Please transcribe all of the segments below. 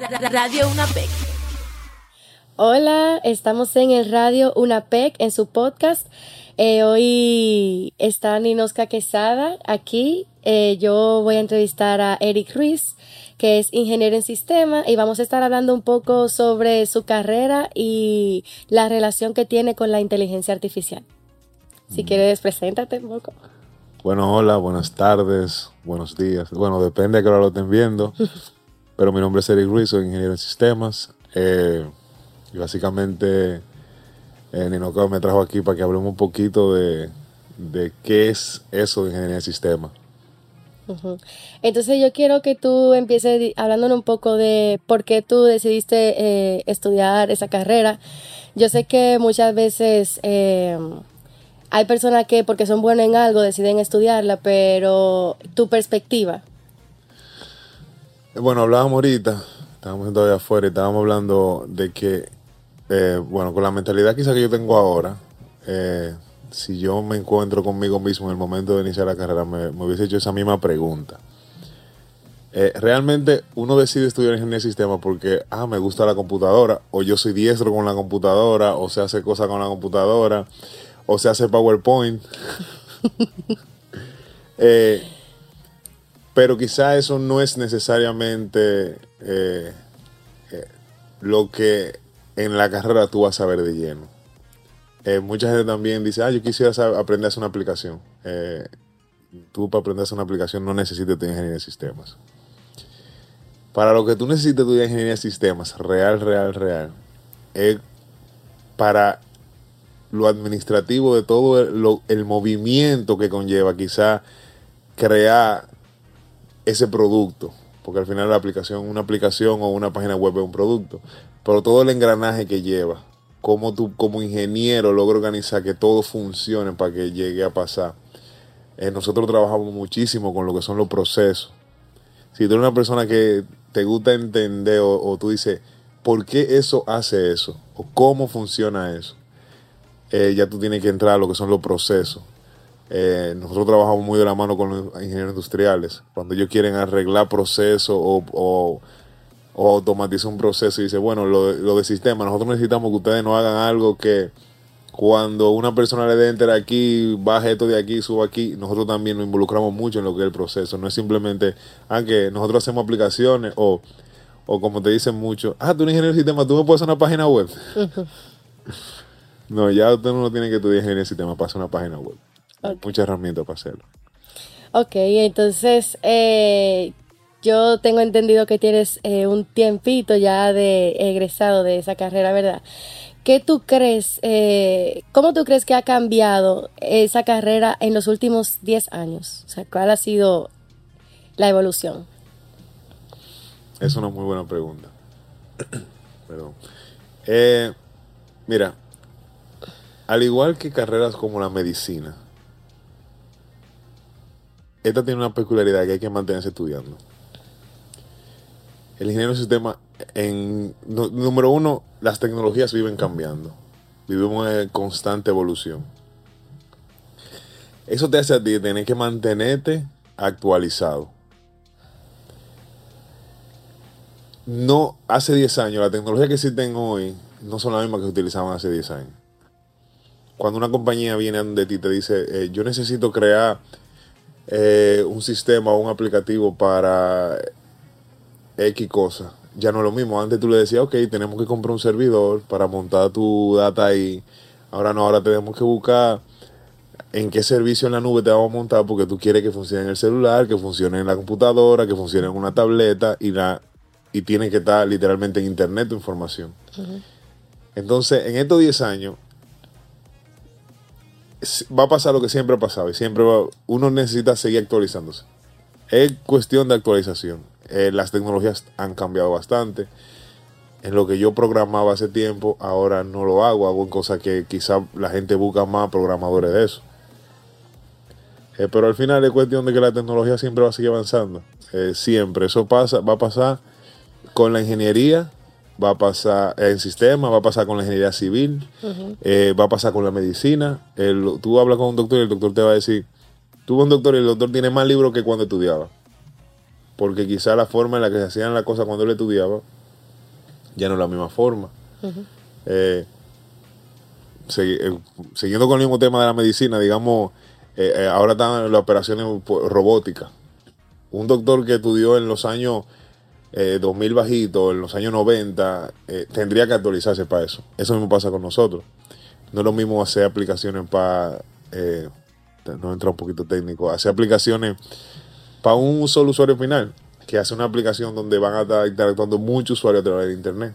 Radio UNAPEC. Hola, estamos en el Radio UNAPEC en su podcast. Eh, hoy está Ninoska Quesada aquí. Eh, yo voy a entrevistar a Eric Ruiz, que es ingeniero en sistema, y vamos a estar hablando un poco sobre su carrera y la relación que tiene con la inteligencia artificial. Si mm. quieres, preséntate un poco. Bueno, hola, buenas tardes, buenos días. Bueno, depende de qué hora lo estén viendo. pero mi nombre es Eric Ruiz, soy ingeniero en sistemas. Eh, y básicamente, eh, me trajo aquí para que hablemos un poquito de, qué es eso de ingeniería en sistemas. Entonces yo quiero que tú empieces hablándonos un poco de por qué tú decidiste eh, estudiar esa carrera. Yo sé que muchas veces hay personas que porque son buenas en algo deciden estudiarla, pero tu perspectiva. Bueno, hablábamos ahorita, estábamos todavía afuera y estábamos hablando de que, eh, bueno, con la mentalidad quizá que yo tengo ahora, eh, si yo me encuentro conmigo mismo en el momento de iniciar la carrera, me, hubiese hecho esa misma pregunta. Eh, realmente uno decide estudiar ingeniería de sistemas porque, ah, me gusta la computadora, o yo soy diestro con la computadora, o se hace cosas con la computadora, o se hace PowerPoint. Eh, pero quizá eso no es necesariamente eh, eh, lo que en la carrera tú vas a ver de lleno. mucha gente también dice, ah, yo quisiera aprender a hacer una aplicación. tú para aprender a hacer una aplicación no necesitas tu ingeniería de sistemas. Para lo que tú necesitas tu ingeniería de sistemas, real, real, real, es para lo administrativo de todo el, movimiento que conlleva quizá crear ese producto, porque al final la aplicación, una aplicación o una página web es un producto, pero todo el engranaje que lleva, cómo tú como ingeniero logras organizar que todo funcione para que llegue a pasar. Eh, nosotros trabajamos muchísimo con lo que son los procesos. Si tú eres una persona que te gusta entender o, o tú dices, ¿por qué eso hace eso? ¿O cómo funciona eso? Eh, ya tú tienes que entrar a lo que son los procesos. Eh, nosotros trabajamos muy de la mano con los ingenieros industriales. Cuando ellos quieren arreglar procesos o, automatizar un proceso y dice, bueno, lo, lo, de sistema, nosotros necesitamos que ustedes no hagan algo que cuando una persona le dé enter aquí, baje esto de aquí, suba aquí, nosotros también nos involucramos mucho en lo que es el proceso. No es simplemente, aunque ah, nosotros hacemos aplicaciones o, o como te dicen mucho, ah, tú eres ingeniero de sistema, tú me puedes hacer una página web. No, ya usted no tiene que estudiar ingeniería de sistema para hacer una página web. Hay muchas herramientas para hacerlo. Ok, entonces eh, yo tengo entendido que tienes eh, un tiempito ya de egresado de esa carrera, ¿verdad? ¿Qué tú crees, eh, cómo tú crees que ha cambiado esa carrera en los últimos 10 años? O sea, ¿cuál ha sido la evolución? Es una muy buena pregunta. Perdón. mira, al igual que carreras como la medicina, esta tiene una peculiaridad que hay que mantenerse estudiando. El ingeniero de sistema, en número uno, las tecnologías viven cambiando. Vivimos en constante evolución. Eso te hace a ti tener que mantenerte actualizado. No, hace 10 años, la tecnología que existen hoy no son las mismas que se utilizaban hace 10 años cuando una compañía viene de ti y te dice, eh, yo necesito crear eh, un sistema o un aplicativo para X cosa, ya no es lo mismo. Antes tú le decías, ok, tenemos que comprar un servidor para montar tu data ahí. Ahora no, ahora tenemos que buscar en qué servicio en la nube te vamos a montar porque tú quieres que funcione en el celular, que funcione en la computadora, que funcione en una tableta y, la, y tiene que estar literalmente en internet tu información. Entonces, en estos 10 años, va a pasar lo que siempre ha pasado y siempre uno necesita seguir actualizándose. Es cuestión de actualización. Eh, las tecnologías han cambiado bastante. En lo que yo programaba hace tiempo, ahora no lo hago. Hago cosas que quizá la gente busca más programadores de eso. Eh, pero al final es cuestión de que la tecnología siempre va a seguir avanzando. Eh, siempre. Eso pasa, va a pasar con la ingeniería, va a pasar en sistema, va a pasar con la ingeniería civil, eh, va a pasar con la medicina. tú hablas con un doctor y el doctor te va a decir, tú vas un doctor y el doctor tiene más libros que cuando estudiaba. Porque quizá la forma en la que se hacían las cosas cuando él estudiaba ya no es la misma forma. Eh, eh, siguiendo con el mismo tema de la medicina, digamos, eh, ahora están las operaciones robóticas. Un doctor que estudió en los años 2000 bajitos, en los años 90, tendría que actualizarse para eso. Eso mismo pasa con nosotros. No es lo mismo hacer aplicaciones para, no entra un poquito técnico, hacer aplicaciones para un solo usuario final, que hace una aplicación donde van a estar interactuando muchos usuarios a través de Internet.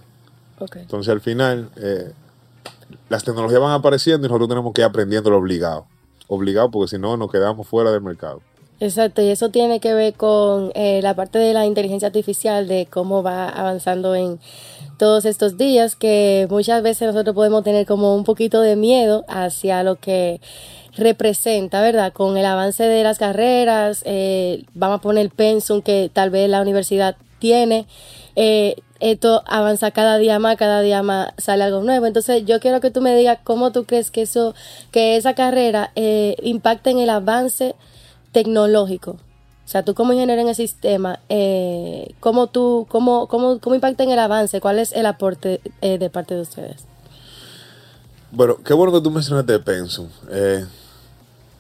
Entonces al final eh, las tecnologías van apareciendo y nosotros tenemos que ir aprendiendo lo obligado. Obligado porque si no nos quedamos fuera del mercado. Exacto, y eso tiene que ver con eh, la parte de la inteligencia artificial, de cómo va avanzando en todos estos días, que muchas veces nosotros podemos tener como un poquito de miedo hacia lo que representa, ¿verdad? Con el avance de las carreras, eh, vamos a poner el pensum que tal vez la universidad tiene. Eh, esto avanza cada día más, cada día más sale algo nuevo. Entonces yo quiero que tú me digas cómo tú crees que eso, que esa carrera eh, impacta en el avance tecnológico. O sea, tú como ingeniero en el sistema, eh, ¿cómo, tú, cómo, cómo, ¿cómo impacta en el avance? ¿Cuál es el aporte eh, de parte de ustedes? Bueno, qué bueno que tú mencionaste el Pensum. Eh,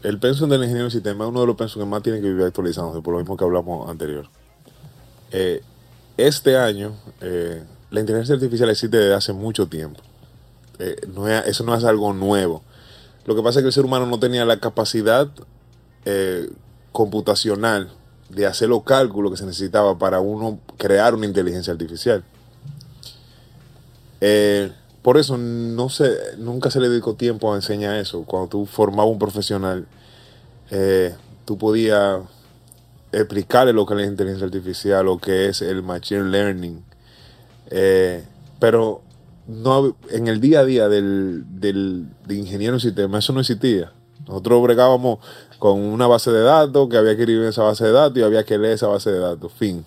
el Pensum del ingeniero en sistema es uno de los Pensum que más tienen que vivir actualizándose, por lo mismo que hablamos anterior. Eh, este año, la inteligencia artificial existe desde hace mucho tiempo. No eso no es algo nuevo. Lo que pasa es que el ser humano no tenía la capacidad computacional de hacer los cálculos que se necesitaba para uno crear una inteligencia artificial. por eso no se, nunca se le dedicó tiempo a enseñar eso. Cuando tú formabas un profesional, tú podías explicarle lo que es la inteligencia artificial, lo que es el machine learning. Eh, pero no en el día a día del, del de ingeniero en sistema eso no existía. Nosotros bregábamos con una base de datos que había que escribir esa base de datos y había que leer esa base de datos. Fin.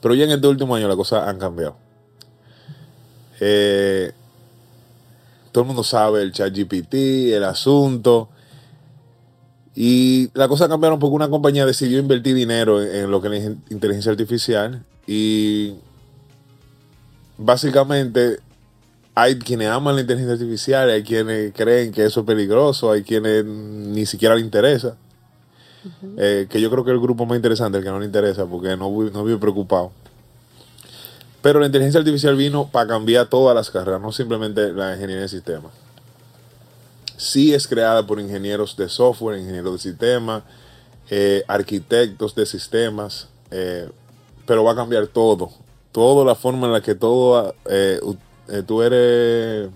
Pero ya en este último año las cosas han cambiado. Eh, todo el mundo sabe el chat GPT, el asunto. Y la cosa cambiaron porque una compañía decidió invertir dinero en, lo que es inteligencia artificial y básicamente hay quienes aman la inteligencia artificial, hay quienes creen que eso es peligroso, hay quienes ni siquiera le interesa. Eh, que yo creo que es el grupo más interesante, el que no le interesa, porque no, no vive preocupado. Pero la inteligencia artificial vino para cambiar todas las carreras, no simplemente la ingeniería de sistemas sí es creada por ingenieros de software, ingenieros de sistemas, eh, arquitectos de sistemas, eh, pero va a cambiar todo. Toda la forma en la que todo, eh, tú eres...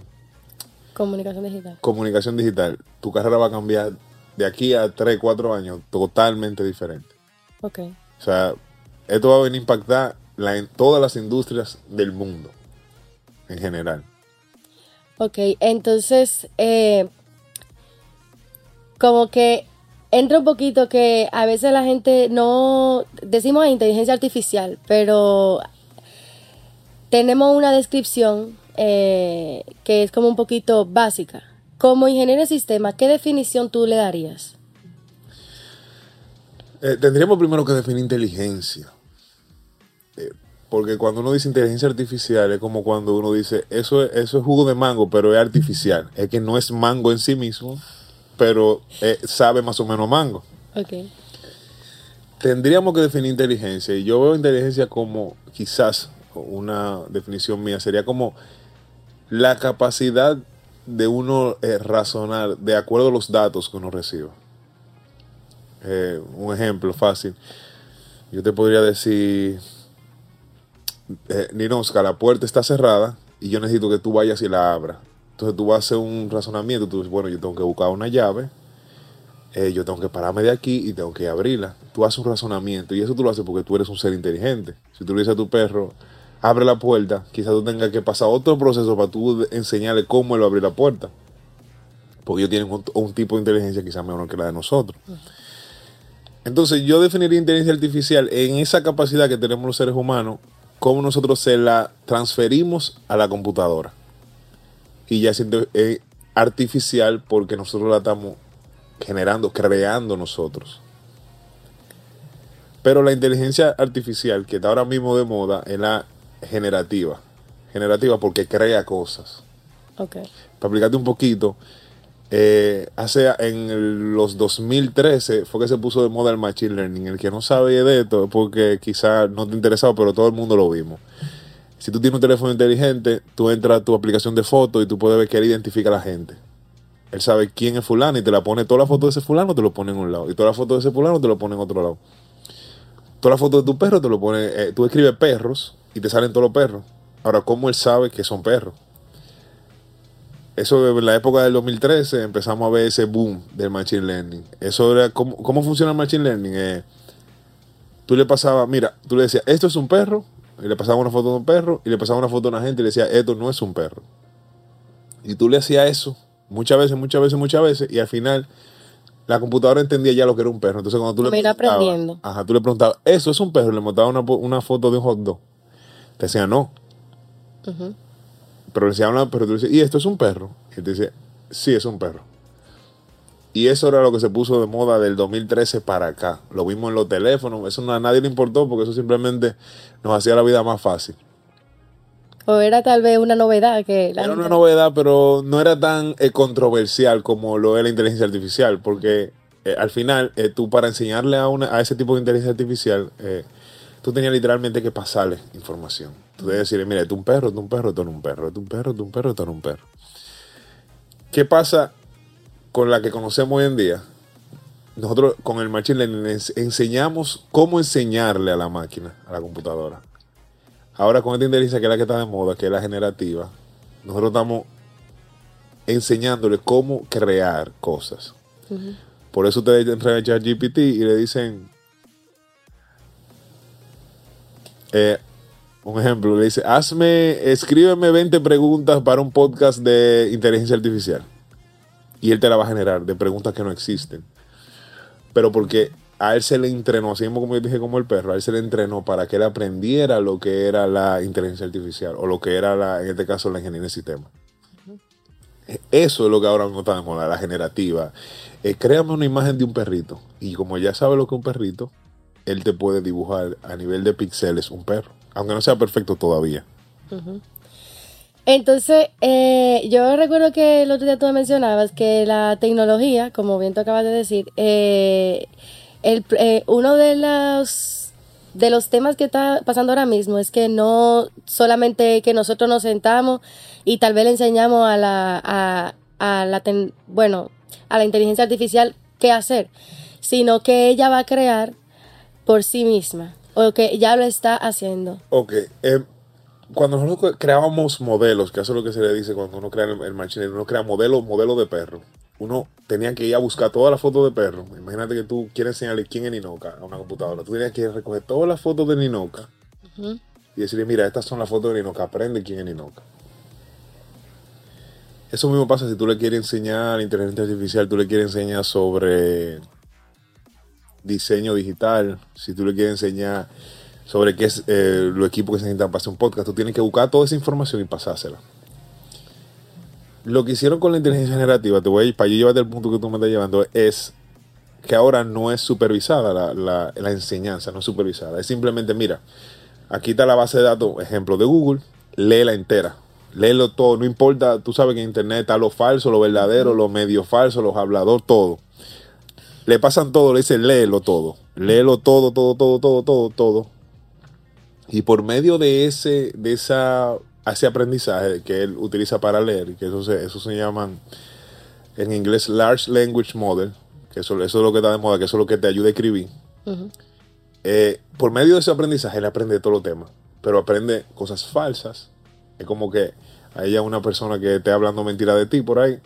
Comunicación digital. Comunicación digital. Tu carrera va a cambiar de aquí a 3, 4 años totalmente diferente. Ok. O sea, esto va a venir a impactar en todas las industrias del mundo en general. Ok, entonces, como que entra un poquito que a veces la gente no decimos inteligencia artificial, pero tenemos una descripción eh, que es como un poquito básica. Como ingeniero de sistema, ¿qué definición tú le darías? Eh, tendríamos primero que definir inteligencia. Eh, porque cuando uno dice inteligencia artificial es como cuando uno dice eso, eso es jugo de mango, pero es artificial. Es que no es mango en sí mismo, pero sabe más o menos mango. Okay. Tendríamos que definir inteligencia y yo veo inteligencia como quizás una definición mía sería como la capacidad de uno eh, razonar de acuerdo a los datos que uno reciba. Eh, un ejemplo fácil. Yo te podría decir, eh, Ninoska, la puerta está cerrada y yo necesito que tú vayas y la abras. Entonces tú vas a hacer un razonamiento, tú dices, bueno, yo tengo que buscar una llave, eh, yo tengo que pararme de aquí y tengo que abrirla. Tú haces un razonamiento y eso tú lo haces porque tú eres un ser inteligente. Si tú le dices a tu perro, abre la puerta, quizás tú tengas que pasar otro proceso para tú enseñarle cómo él abrir la puerta. Porque ellos tienen un, tipo de inteligencia quizás mejor que la de nosotros. Entonces yo definiría inteligencia artificial en esa capacidad que tenemos los seres humanos, cómo nosotros se la transferimos a la computadora y ya es artificial porque nosotros la estamos generando, creando nosotros. Pero la inteligencia artificial que está ahora mismo de moda es la generativa. Generativa porque crea cosas. Ok. Para explicarte un poquito, eh, hace en los 2013 fue que se puso de moda el Machine Learning. El que no sabe de esto es porque quizás no te interesaba, pero todo el mundo lo vimos. Si tú tienes un teléfono inteligente, tú entras a tu aplicación de fotos y tú puedes ver que él identifica a la gente. Él sabe quién es fulano y te la pone toda la foto de ese fulano, te lo pone en un lado. Y toda la foto de ese fulano te lo pone en otro lado. Toda la foto de tu perro te lo pone. eh, tú escribes perros y te salen todos los perros. Ahora, ¿cómo él sabe que son perros? Eso en la época del 2013 empezamos a ver ese boom del Machine Learning. Eso era, ¿cómo, cómo funciona el Machine Learning? Eh, tú le pasabas, mira, tú le decías, esto es un perro, y le pasaba una foto de un perro, y le pasaba una foto a una gente y le decía, esto no es un perro. Y tú le hacías eso muchas veces, muchas veces, muchas veces, y al final la computadora entendía ya lo que era un perro. Entonces cuando tú le ir preguntabas, aprendiendo. ajá, tú le preguntabas, eso es un perro, y le mostraba una, una foto de un hot dog. Te decía, no. Pero le pero tú le decías, ¿y esto es un perro? Y él te decía, sí, es un perro. Y eso era lo que se puso de moda del 2013 para acá. Lo vimos en los teléfonos. Eso no- a nadie le importó porque eso simplemente nos hacía la vida más fácil. O era tal vez una novedad que la Era gente- una novedad, pero no era tan eh, controversial como lo es la inteligencia artificial. Porque eh, al final, eh, tú para enseñarle a, una, a ese tipo de inteligencia artificial, eh, tú tenías literalmente que pasarle información. Tú debes decirle, mira, es un perro, es un perro, es un perro, es un perro, es un perro, es un perro. ¿Qué pasa con la que conocemos hoy en día? Nosotros con el Machine Learning ens- enseñamos cómo enseñarle a la máquina, a la computadora. Ahora con esta inteligencia que es la que está de moda, que es la generativa, nosotros estamos enseñándole cómo crear cosas. Por eso ustedes entran a ChatGPT y le dicen, eh, un ejemplo, le dice, hazme, escríbeme 20 preguntas para un podcast de inteligencia artificial. Y él te la va a generar de preguntas que no existen. Pero porque a él se le entrenó, así mismo como yo dije como el perro, a él se le entrenó para que él aprendiera lo que era la inteligencia artificial o lo que era, en este caso, la ingeniería de sistema. Eso es lo que ahora mismo está de moda, la generativa. Eh, créame una imagen de un perrito. Y como ya sabe lo que es un perrito, él te puede dibujar a nivel de píxeles un perro. Aunque no sea perfecto todavía. Entonces, eh, yo recuerdo que el otro día tú me mencionabas que la tecnología, como bien tú acabas de decir, eh, el, eh, uno de los, de los temas que está pasando ahora mismo es que no solamente que nosotros nos sentamos y tal vez le enseñamos a la, a, la bueno, a la inteligencia artificial qué hacer, sino que ella va a crear por sí misma o que ya lo está haciendo. Ok. eh, cuando nosotros creábamos modelos, que eso es lo que se le dice cuando uno crea el, el machine learning, uno crea modelos modelo de perro. Uno tenía que ir a buscar todas las fotos de perro. Imagínate que tú quieres enseñarle quién es Ninoca a una computadora. Tú tenías que recoger todas las fotos de Ninoca y decirle, mira, estas son las fotos de Ninoca, aprende quién es Ninoca. Eso mismo pasa si tú le quieres enseñar a la inteligencia artificial, tú le quieres enseñar sobre diseño digital, si tú le quieres enseñar sobre qué es eh, los equipos que se necesitan para hacer un podcast, tú tienes que buscar toda esa información y pasársela. Lo que hicieron con la inteligencia generativa, te voy a ir para yo llevarte al punto que tú me estás llevando, es que ahora no es supervisada la, la- la enseñanza, no es supervisada. Es simplemente, mira, aquí está la base de datos, ejemplo de Google, léela entera. Léelo todo, no importa, tú sabes que en internet está lo falso, lo verdadero, lo medio falso, los habladores, todo. Le pasan todo, le dicen léelo todo. Léelo todo, todo, todo, todo, todo, todo. Y por medio de ese, de esa, ese aprendizaje que él utiliza para leer, que eso se, eso se llaman en inglés Large Language Model, que eso, eso es lo que está de moda, que eso es lo que te ayuda a escribir. Eh, por medio de ese aprendizaje, él aprende todos los temas, pero aprende cosas falsas. Es como que haya una persona que esté hablando mentira de ti por ahí.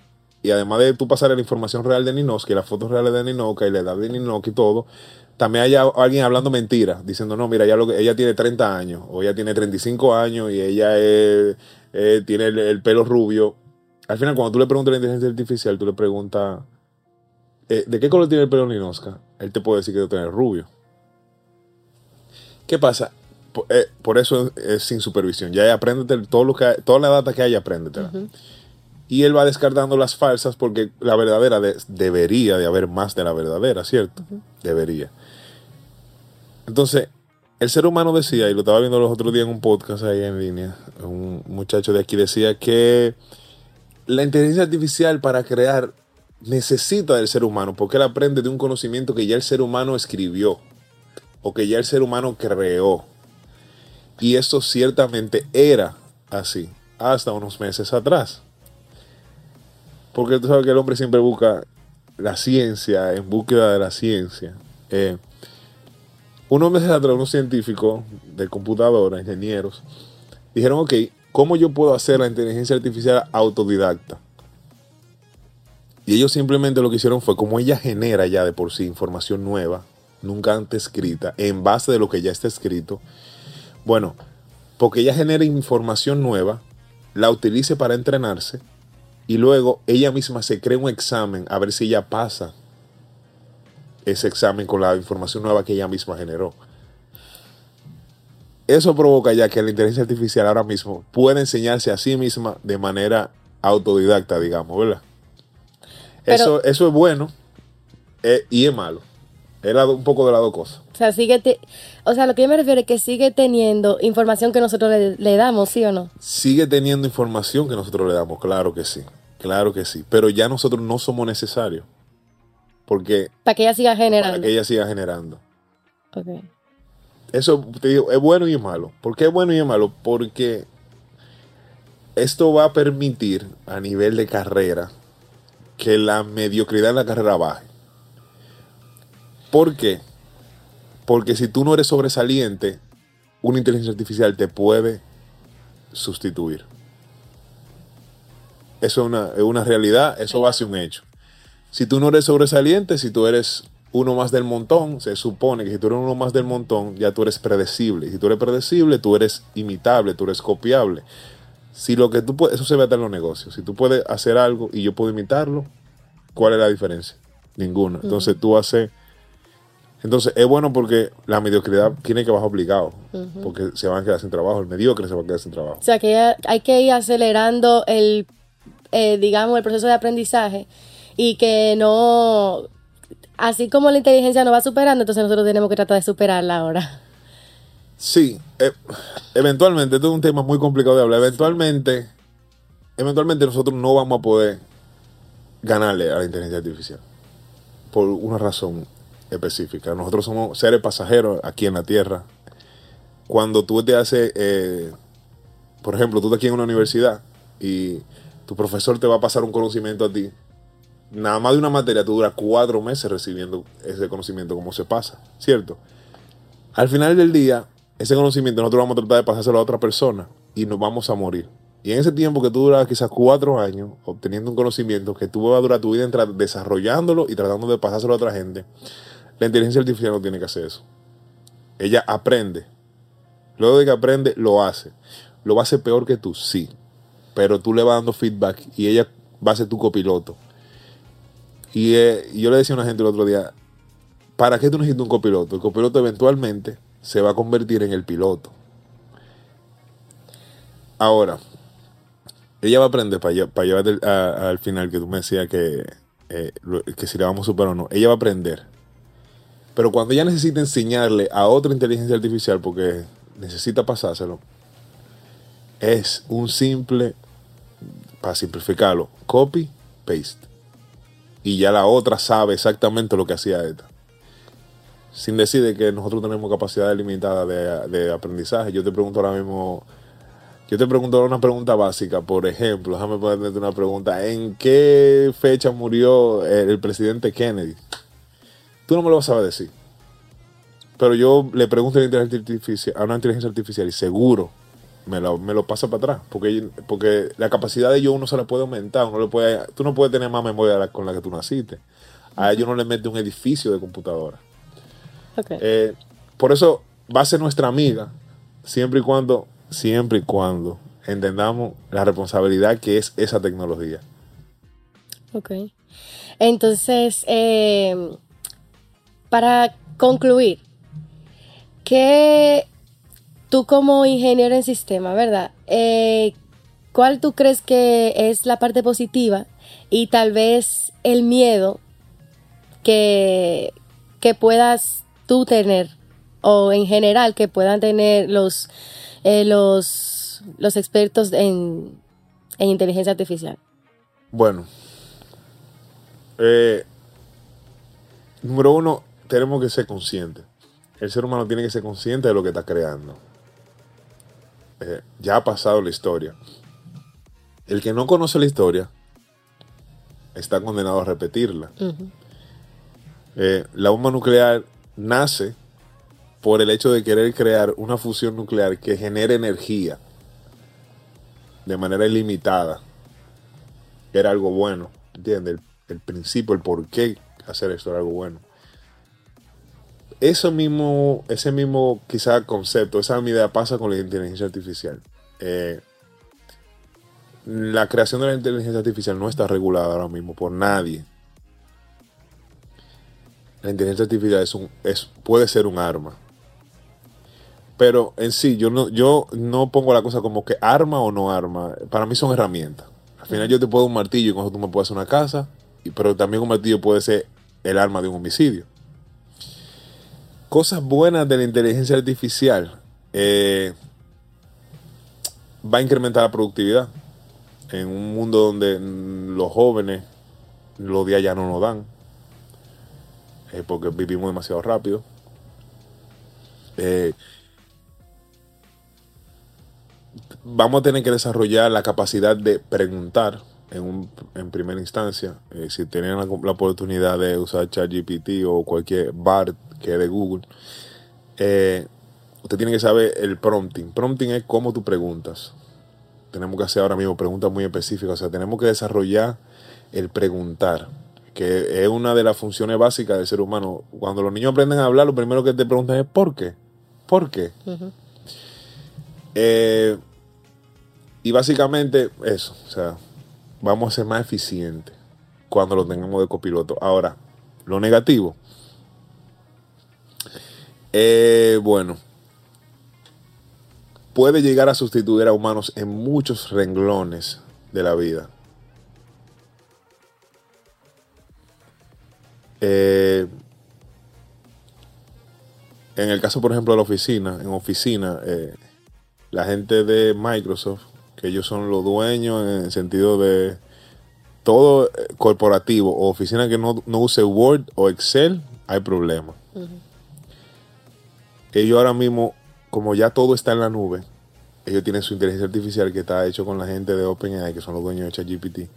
Y además de tú pasar la información real de Ninoski, las fotos reales de Ninoka y la edad de Ninoki y todo, también haya alguien hablando mentira, diciendo, no, mira, ya lo que, ella tiene 30 años, o ella tiene 35 años y ella eh, tiene el, el pelo rubio. Al final, cuando tú le preguntas a la inteligencia artificial, tú le preguntas, eh, ¿de qué color tiene el pelo Ninoska? Él te puede decir que tener rubio. ¿Qué pasa? Por, eh, por eso es, sin supervisión. Ya apréndete todo lo que hay- toda la data que hay, apréndetela. Y él va descartando las falsas porque la verdadera de- debería de haber más de la verdadera, ¿cierto? Debería. Entonces, el ser humano decía, y lo estaba viendo los otros días en un podcast ahí en línea, un muchacho de aquí decía que la inteligencia artificial para crear necesita del ser humano, porque él aprende de un conocimiento que ya el ser humano escribió o que ya el ser humano creó. Y esto ciertamente era así hasta unos meses atrás. Porque tú sabes que el hombre siempre busca la ciencia, en búsqueda de la ciencia. Eh, unos meses atrás, unos científicos de computadora, ingenieros, dijeron, ok, ¿cómo yo puedo hacer la inteligencia artificial autodidacta? Y ellos simplemente lo que hicieron fue, como ella genera ya de por sí información nueva, nunca antes escrita, en base de lo que ya está escrito, bueno, porque ella genera información nueva, la utilice para entrenarse y luego ella misma se crea un examen a ver si ella pasa ese examen con la información nueva que ella misma generó. Eso provoca ya que la inteligencia artificial ahora mismo puede enseñarse a sí misma de manera autodidacta, digamos, ¿verdad? eso, eso es bueno eh, y es malo. Es un poco de las dos cosas. O sea, sigue o sea, lo que yo me refiero es que sigue teniendo información que nosotros le, le, damos, ¿sí o no? Sigue teniendo información que nosotros le damos, claro que sí. Claro que sí. Pero ya nosotros no somos necesarios. Porque. Para que ella siga generando. Para que ella siga generando. Ok. Eso te digo, es bueno y es malo. ¿Por qué es bueno y es malo? Porque esto va a permitir a nivel de carrera que la mediocridad en la carrera baje. ¿Por qué? Porque si tú no eres sobresaliente, una inteligencia artificial te puede sustituir. Eso es una, es una realidad, eso va a ser un hecho. Si tú no eres sobresaliente, si tú eres uno más del montón, se supone que si tú eres uno más del montón, ya tú eres predecible. Si tú eres predecible, tú eres imitable, tú eres copiable. Si lo que tú puedes, eso se ve hasta en los negocios. Si tú puedes hacer algo y yo puedo imitarlo, ¿cuál es la diferencia? Ninguna. Entonces tú haces. Entonces es bueno porque la mediocridad tiene que bajar obligado, porque se van a quedar sin trabajo, el mediocre se va a quedar sin trabajo. O sea que hay que ir acelerando el, eh, digamos, el proceso de aprendizaje y que no, así como la inteligencia no va superando, entonces nosotros tenemos que tratar de superarla ahora. Sí, eh, eventualmente, esto es un tema muy complicado de hablar, eventualmente, eventualmente nosotros no vamos a poder ganarle a la inteligencia artificial, por una razón específica. Nosotros somos seres pasajeros aquí en la Tierra. Cuando tú te haces, eh, por ejemplo, tú estás aquí en una universidad y tu profesor te va a pasar un conocimiento a ti nada más de una materia tú duras cuatro meses recibiendo ese conocimiento como se pasa, ¿cierto? Al final del día, ese conocimiento nosotros vamos a tratar de pasárselo a otra persona y nos vamos a morir. Y en ese tiempo que tú duras quizás cuatro años obteniendo un conocimiento que tú vas a durar tu vida desarrollándolo y tratando de pasárselo a otra gente, la inteligencia artificial no tiene que hacer eso. Ella aprende. Luego de que aprende, lo hace. Lo va a hacer peor que tú, sí. Pero tú le vas dando feedback y ella va a ser tu copiloto. Eh, y yo le decía a una gente el otro día, ¿para qué tú necesitas un copiloto? El copiloto eventualmente se va a convertir en el piloto. Ahora, ella va a aprender para, llevar al final que tú me decías que, eh, que si le vamos a superar o no. Ella va a aprender. Pero cuando ella necesita enseñarle a otra inteligencia artificial, porque necesita pasárselo, es un simple, simplificarlo, copy, paste y ya la otra sabe exactamente lo que hacía esta. Sin decir que nosotros tenemos capacidad limitada de, aprendizaje. Yo te pregunto ahora mismo, yo te pregunto ahora una pregunta básica, por ejemplo, déjame ponerte una pregunta. ¿En qué fecha murió el, presidente Kennedy? Tú no me lo vas a decir. Pero yo le pregunto a, a una inteligencia artificial y seguro me lo, me lo pasa para atrás. Porque, porque la capacidad de ellos uno se la puede aumentar. Uno le puede, tú no puedes tener más memoria con la que tú naciste. A ellos no le mete un edificio de computadora. Eh, por eso va a ser nuestra amiga siempre y cuando, siempre y cuando entendamos la responsabilidad que es esa tecnología. Ok. Entonces, eh, para concluir, ¿qué tú como ingeniero en sistema, ¿verdad? Eh, ¿Cuál tú crees que es la parte positiva y tal vez el miedo que, puedas tú tener o en general que puedan tener los, eh, los, los expertos en, en inteligencia artificial? Bueno, eh, número uno, tenemos que ser conscientes. El ser humano tiene que ser consciente de lo que está creando. Eh, ya ha pasado la historia. El que no conoce la historia está condenado a repetirla. Eh, la bomba nuclear nace por el hecho de querer crear una fusión nuclear que genere energía de manera ilimitada. Era algo bueno, ¿entiendes? El, el principio, el por qué hacer esto era algo bueno. Eso mismo, ese mismo quizá concepto, esa misma idea pasa con la inteligencia artificial. Eh, la creación de la inteligencia artificial no está regulada ahora mismo por nadie. La inteligencia artificial es un, es, puede ser un arma. Pero en sí, yo no, yo no pongo la cosa como que arma o no arma. Para mí son herramientas. Al final yo te puedo un martillo y con eso tú me puedes hacer una casa. Pero también un martillo puede ser el arma de un homicidio. Cosas buenas de la inteligencia artificial. Eh, va a incrementar la productividad. En un mundo donde los jóvenes los días ya no nos dan. Porque vivimos demasiado rápido. Eh, vamos a tener que desarrollar la capacidad de preguntar en, un, en primera instancia. Eh, si tienen la, la, oportunidad de usar ChatGPT o cualquier BART que es de Google, eh, usted tiene que saber el prompting. Prompting es cómo tú preguntas. Tenemos que hacer ahora mismo preguntas muy específicas. O sea, tenemos que desarrollar el preguntar, que es una de las funciones básicas del ser humano. Cuando los niños aprenden a hablar, lo primero que te preguntan es ¿por qué? ¿Por qué? Uh -huh. eh, y básicamente eso, o sea, vamos a ser más eficientes cuando lo tengamos de copiloto. Ahora, lo negativo. Eh, bueno, puede llegar a sustituir a humanos en muchos renglones de la vida. Eh, en el caso, por ejemplo, de la oficina, en oficina, eh, la gente de Microsoft, que ellos son los dueños en el sentido de todo corporativo o oficina que no, no use Word o Excel, hay problemas. Uh. Ellos ahora mismo, como ya todo está en la nube, ellos tienen su inteligencia artificial que está hecho con la gente de OpenAI, que son los dueños de ChatGPT.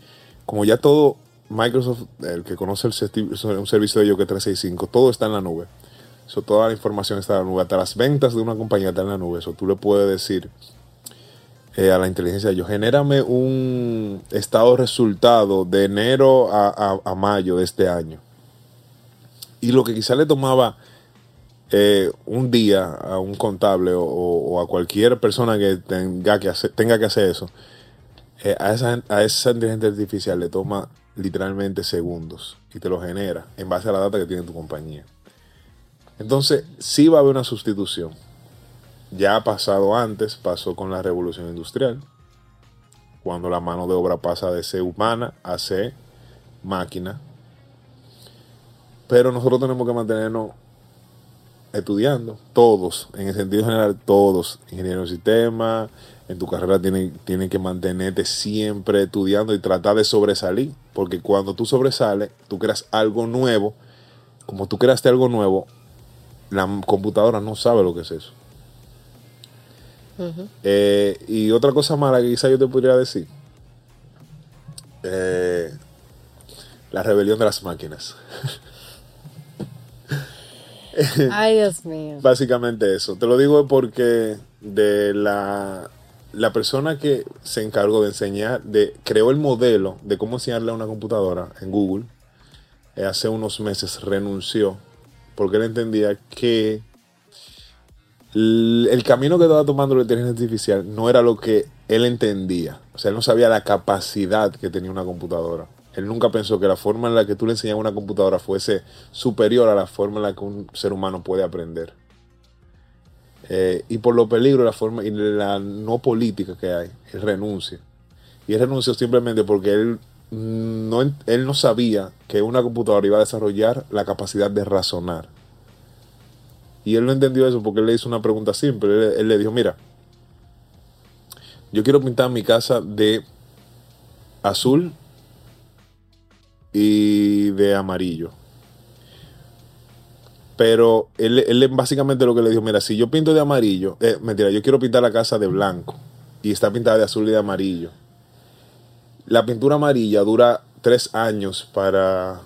Como ya todo, Microsoft, el que conoce el un servicio de ellos que es 365, todo está en la nube. So, toda la información está en la nube. Hasta las ventas de una compañía están en la nube. Eso tú le puedes decir eh, a la inteligencia, yo genérame un estado resultado de enero a, mayo de este año. Y lo que quizá le tomaba eh, un día a un contable o, a cualquier persona que tenga que hacer, tenga que hacer eso, eh, a, esa, a esa inteligencia artificial le toma literalmente segundos y te lo genera en base a la data que tiene tu compañía. Entonces, sí va a haber una sustitución ya ha pasado antes, pasó con la revolución industrial, cuando la mano de obra pasa de ser humana a ser máquina. Pero nosotros tenemos que mantenernos estudiando, todos, en el sentido general, todos, ingenieros de sistema, en tu carrera tienen, tienen que mantenerte siempre estudiando y tratar de sobresalir, porque cuando tú sobresales, tú creas algo nuevo, como tú creaste algo nuevo, la computadora no sabe lo que es eso. Uh -huh. eh, y otra cosa mala que quizá yo te podría decir, eh, la rebelión de las máquinas. Ay, Dios mío. Básicamente eso. Te lo digo porque de la, la persona que se encargó de enseñar, de creó el modelo de cómo enseñarle a una computadora en Google, eh, hace unos meses renunció porque él entendía que el camino que estaba tomando la inteligencia artificial no era lo que él entendía. O sea, él no sabía la capacidad que tenía una computadora. Él nunca pensó que la forma en la que tú le enseñabas a una computadora fuese superior a la forma en la que un ser humano puede aprender. Eh, y por los peligros la forma y la no política que hay, él renuncia. Y él renunció simplemente porque él no, él no sabía que una computadora iba a desarrollar la capacidad de razonar. Y él no entendió eso porque él le hizo una pregunta simple. Él le dijo, mira, yo quiero pintar mi casa de azul y de amarillo. Pero él, él básicamente lo que le dijo, mira, si yo pinto de amarillo, eh, mentira, yo quiero pintar la casa de blanco y está pintada de azul y de amarillo. La pintura amarilla dura tres años para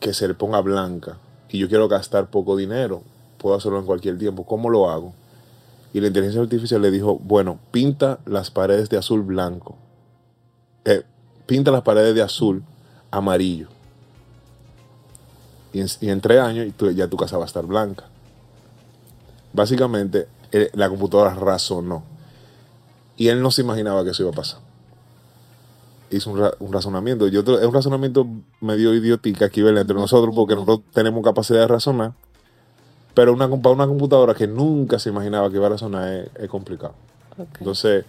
que se le ponga blanca y yo quiero gastar poco dinero, puedo hacerlo en cualquier tiempo. ¿Cómo lo hago? Y la inteligencia artificial le dijo, bueno, pinta las paredes de azul blanco. Eh, pinta las paredes de azul amarillo. Y en, tres años ya tu casa va a estar blanca. Básicamente, eh, la computadora razonó. Y él no se imaginaba que eso iba a pasar. Hizo un, razonamiento. Yo, es un razonamiento medio idiótica aquí entre nosotros porque nosotros tenemos capacidad de razonar. Pero una, para una computadora que nunca se imaginaba que iba a razonar es, complicado. Entonces,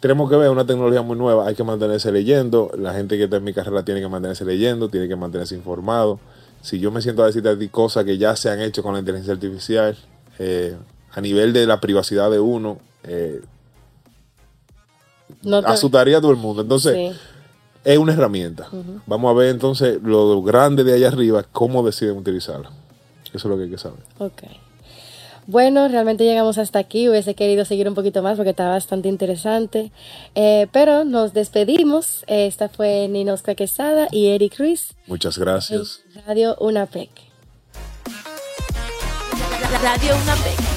tenemos que ver una tecnología muy nueva. Hay que mantenerse leyendo. La gente que está en mi carrera tiene que mantenerse leyendo, tiene que mantenerse informado si yo me siento a decirte a ti cosas que ya se han hecho con la inteligencia artificial, eh, a nivel de la privacidad de uno, eh, asustaría a todo el mundo. Entonces, es una herramienta. Vamos a ver entonces lo grande de allá arriba, cómo deciden utilizarla. Eso es lo que hay que saber. Ok. Bueno, realmente llegamos hasta aquí. Hubiese querido seguir un poquito más porque estaba bastante interesante. Eh, pero nos despedimos. Esta fue Ninosca Quesada y Eric Ruiz. Muchas gracias. Radio UNAPEC. Radio UNAPEC